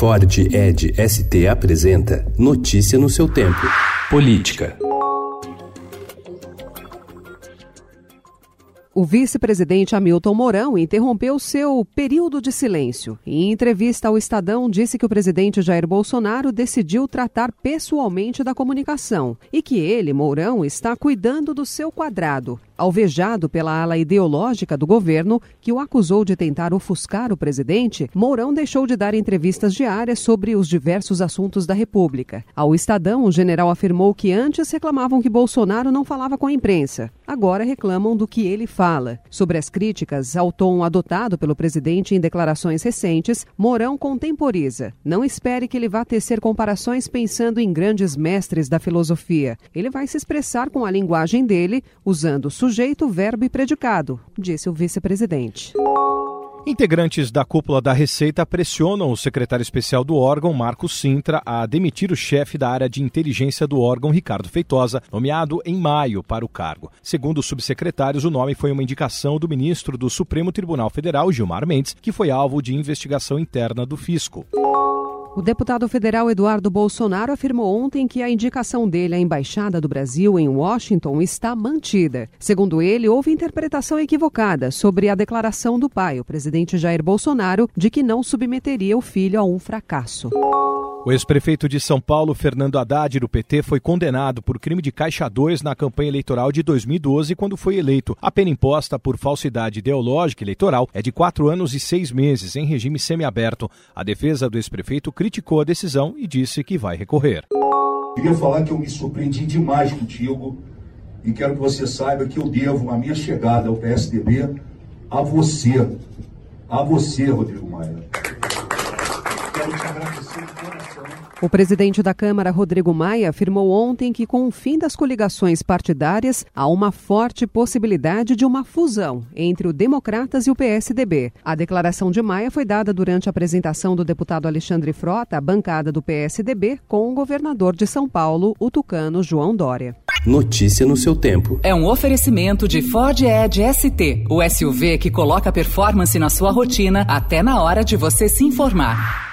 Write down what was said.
Ford Ed ST apresenta Notícia no seu tempo. Política. O vice-presidente Hamilton Mourão interrompeu seu período de silêncio. Em entrevista ao Estadão, disse que o presidente Jair Bolsonaro decidiu tratar pessoalmente da comunicação e que ele, Mourão, está cuidando do seu quadrado Alvejado pela ala ideológica do governo, que o acusou de tentar ofuscar o presidente, Mourão deixou de dar entrevistas diárias sobre os diversos assuntos da República. Ao Estadão, o general afirmou que antes reclamavam que Bolsonaro não falava com a imprensa. Agora reclamam do que ele fala. Sobre as críticas ao tom adotado pelo presidente em declarações recentes, Mourão contemporiza. Não espere que ele vá tecer comparações pensando em grandes mestres da filosofia. Ele vai se expressar com a linguagem dele, usando sujeito, verbo e predicado, disse o vice-presidente. Integrantes da cúpula da Receita pressionam o secretário especial do órgão, Marcos Sintra, a demitir o chefe da área de inteligência do órgão, Ricardo Feitosa, nomeado em maio para o cargo. Segundo os subsecretários, o nome foi uma indicação do ministro do Supremo Tribunal Federal, Gilmar Mendes, que foi alvo de investigação interna do fisco. O deputado federal Eduardo Bolsonaro afirmou ontem que a indicação dele à Embaixada do Brasil em Washington está mantida. Segundo ele, houve interpretação equivocada sobre a declaração do pai, o presidente Jair Bolsonaro, de que não submeteria o filho a um fracasso. O ex-prefeito de São Paulo, Fernando Haddad, do PT, foi condenado por crime de caixa 2 na campanha eleitoral de 2012, quando foi eleito. A pena imposta por falsidade ideológica eleitoral é de quatro anos e seis meses, em regime semiaberto. A defesa do ex-prefeito criticou a decisão e disse que vai recorrer. Queria falar que eu me surpreendi demais contigo e quero que você saiba que eu devo a minha chegada ao PSDB a você, a você, Rodrigo Maia. Quero te agradecer de coração. O presidente da Câmara, Rodrigo Maia, afirmou ontem que, com o fim das coligações partidárias, há uma forte possibilidade de uma fusão entre o Democratas e o PSDB. A declaração de Maia foi dada durante a apresentação do deputado Alexandre Frota, à bancada do PSDB, com o governador de São Paulo, o tucano João Dória. Notícia no seu tempo. É um oferecimento de Ford Edge ST, o SUV que coloca performance na sua rotina até na hora de você se informar.